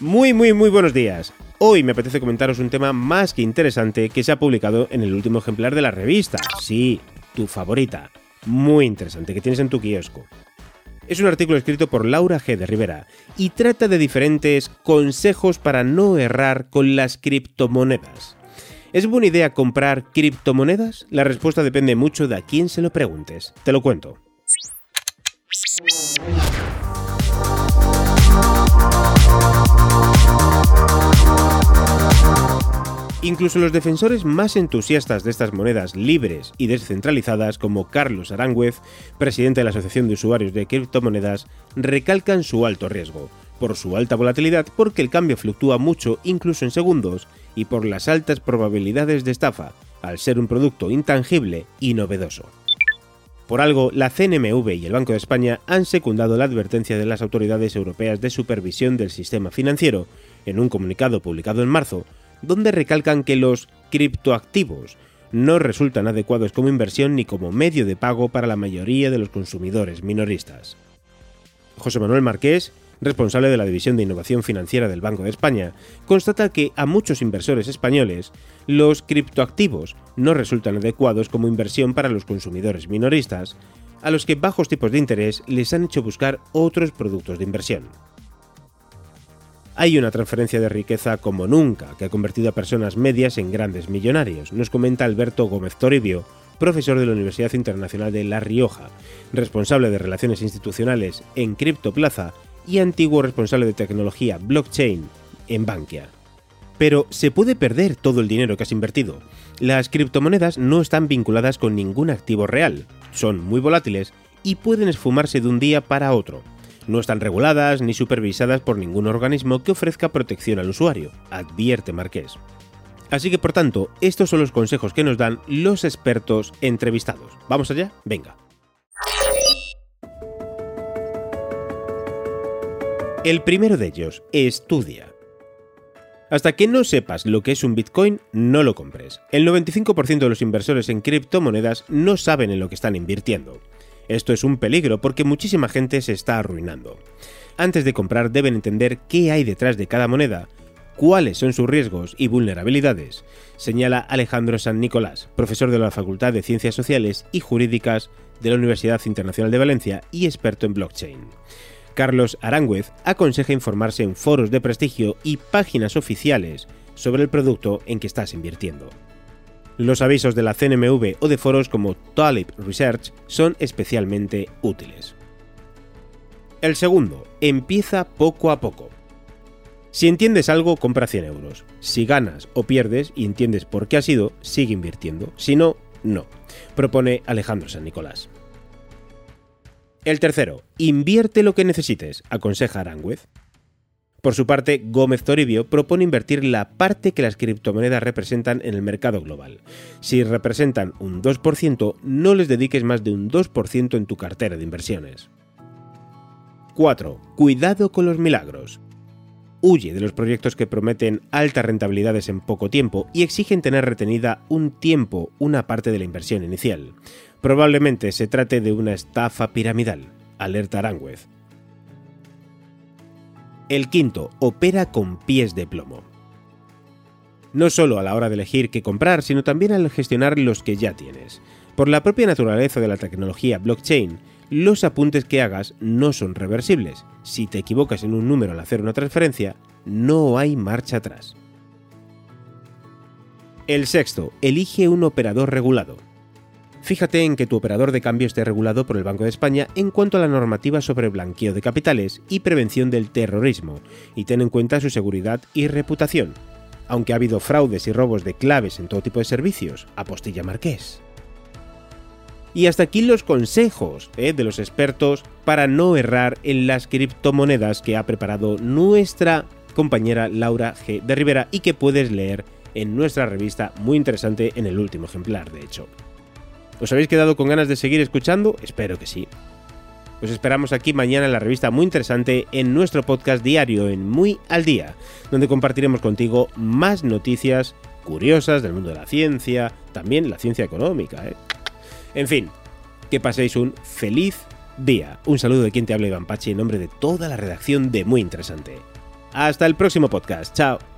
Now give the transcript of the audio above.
Muy, muy, muy buenos días. Hoy me apetece comentaros un tema más que interesante que se ha publicado en el último ejemplar de la revista. Sí, tu favorita. Muy interesante, que tienes en tu kiosco. Es un artículo escrito por Laura G. de Rivera y trata de diferentes consejos para no errar con las criptomonedas. ¿Es buena idea comprar criptomonedas? La respuesta depende mucho de a quién se lo preguntes. Te lo cuento. Incluso los defensores más entusiastas de estas monedas libres y descentralizadas, como Carlos Arangüez, presidente de la Asociación de Usuarios de Criptomonedas, recalcan su alto riesgo, por su alta volatilidad porque el cambio fluctúa mucho incluso en segundos y por las altas probabilidades de estafa, al ser un producto intangible y novedoso. Por algo, la CNMV y el Banco de España han secundado la advertencia de las autoridades europeas de supervisión del sistema financiero en un comunicado publicado en marzo, donde recalcan que los criptoactivos no resultan adecuados como inversión ni como medio de pago para la mayoría de los consumidores minoristas. José Manuel Marqués, responsable de la División de Innovación Financiera del Banco de España, constata que a muchos inversores españoles los criptoactivos no resultan adecuados como inversión para los consumidores minoristas, a los que bajos tipos de interés les han hecho buscar otros productos de inversión. Hay una transferencia de riqueza como nunca, que ha convertido a personas medias en grandes millonarios, nos comenta Alberto Gómez Toribio, profesor de la Universidad Internacional de La Rioja, responsable de Relaciones Institucionales en Criptoplaza y antiguo responsable de tecnología blockchain en Bankia. Pero se puede perder todo el dinero que has invertido. Las criptomonedas no están vinculadas con ningún activo real, son muy volátiles y pueden esfumarse de un día para otro. No están reguladas ni supervisadas por ningún organismo que ofrezca protección al usuario, advierte Marqués. Así que por tanto, estos son los consejos que nos dan los expertos entrevistados. ¿Vamos allá? Venga. El primero de ellos, estudia. Hasta que no sepas lo que es un Bitcoin, no lo compres. El 95% de los inversores en criptomonedas no saben en lo que están invirtiendo. Esto es un peligro porque muchísima gente se está arruinando. Antes de comprar deben entender qué hay detrás de cada moneda, cuáles son sus riesgos y vulnerabilidades, señala Alejandro San Nicolás, profesor de la Facultad de Ciencias Sociales y Jurídicas de la Universidad Internacional de Valencia y experto en blockchain. Carlos Arangüez aconseja informarse en foros de prestigio y páginas oficiales sobre el producto en que estás invirtiendo. Los avisos de la CNMV o de foros como Talib Research son especialmente útiles. El segundo, empieza poco a poco. Si entiendes algo, compra 100 euros. Si ganas o pierdes y entiendes por qué ha sido, sigue invirtiendo. Si no, no, propone Alejandro San Nicolás. El tercero, invierte lo que necesites, aconseja Arangüez. Por su parte, Gómez Toribio propone invertir la parte que las criptomonedas representan en el mercado global. Si representan un 2%, no les dediques más de un 2% en tu cartera de inversiones. 4. Cuidado con los milagros. Huye de los proyectos que prometen altas rentabilidades en poco tiempo y exigen tener retenida un tiempo una parte de la inversión inicial. Probablemente se trate de una estafa piramidal, alerta Arangüez. El quinto, opera con pies de plomo. No solo a la hora de elegir qué comprar, sino también al gestionar los que ya tienes. Por la propia naturaleza de la tecnología blockchain, los apuntes que hagas no son reversibles. Si te equivocas en un número al hacer una transferencia, no hay marcha atrás. El sexto, elige un operador regulado. Fíjate en que tu operador de cambio esté regulado por el Banco de España en cuanto a la normativa sobre blanqueo de capitales y prevención del terrorismo, y ten en cuenta su seguridad y reputación. Aunque ha habido fraudes y robos de claves en todo tipo de servicios, apostilla Marqués. Y hasta aquí los consejos ¿eh? de los expertos para no errar en las criptomonedas que ha preparado nuestra compañera Laura G. de Rivera y que puedes leer en nuestra revista, muy interesante en el último ejemplar, de hecho. ¿Os habéis quedado con ganas de seguir escuchando? Espero que sí. Os esperamos aquí mañana en la revista muy interesante en nuestro podcast diario en Muy al Día, donde compartiremos contigo más noticias curiosas del mundo de la ciencia, también la ciencia económica. ¿eh? En fin, que paséis un feliz día. Un saludo de quien te habla Iván Pachi en nombre de toda la redacción de Muy Interesante. Hasta el próximo podcast. Chao.